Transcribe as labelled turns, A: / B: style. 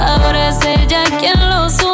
A: Ahora es ella quien
B: lo sube.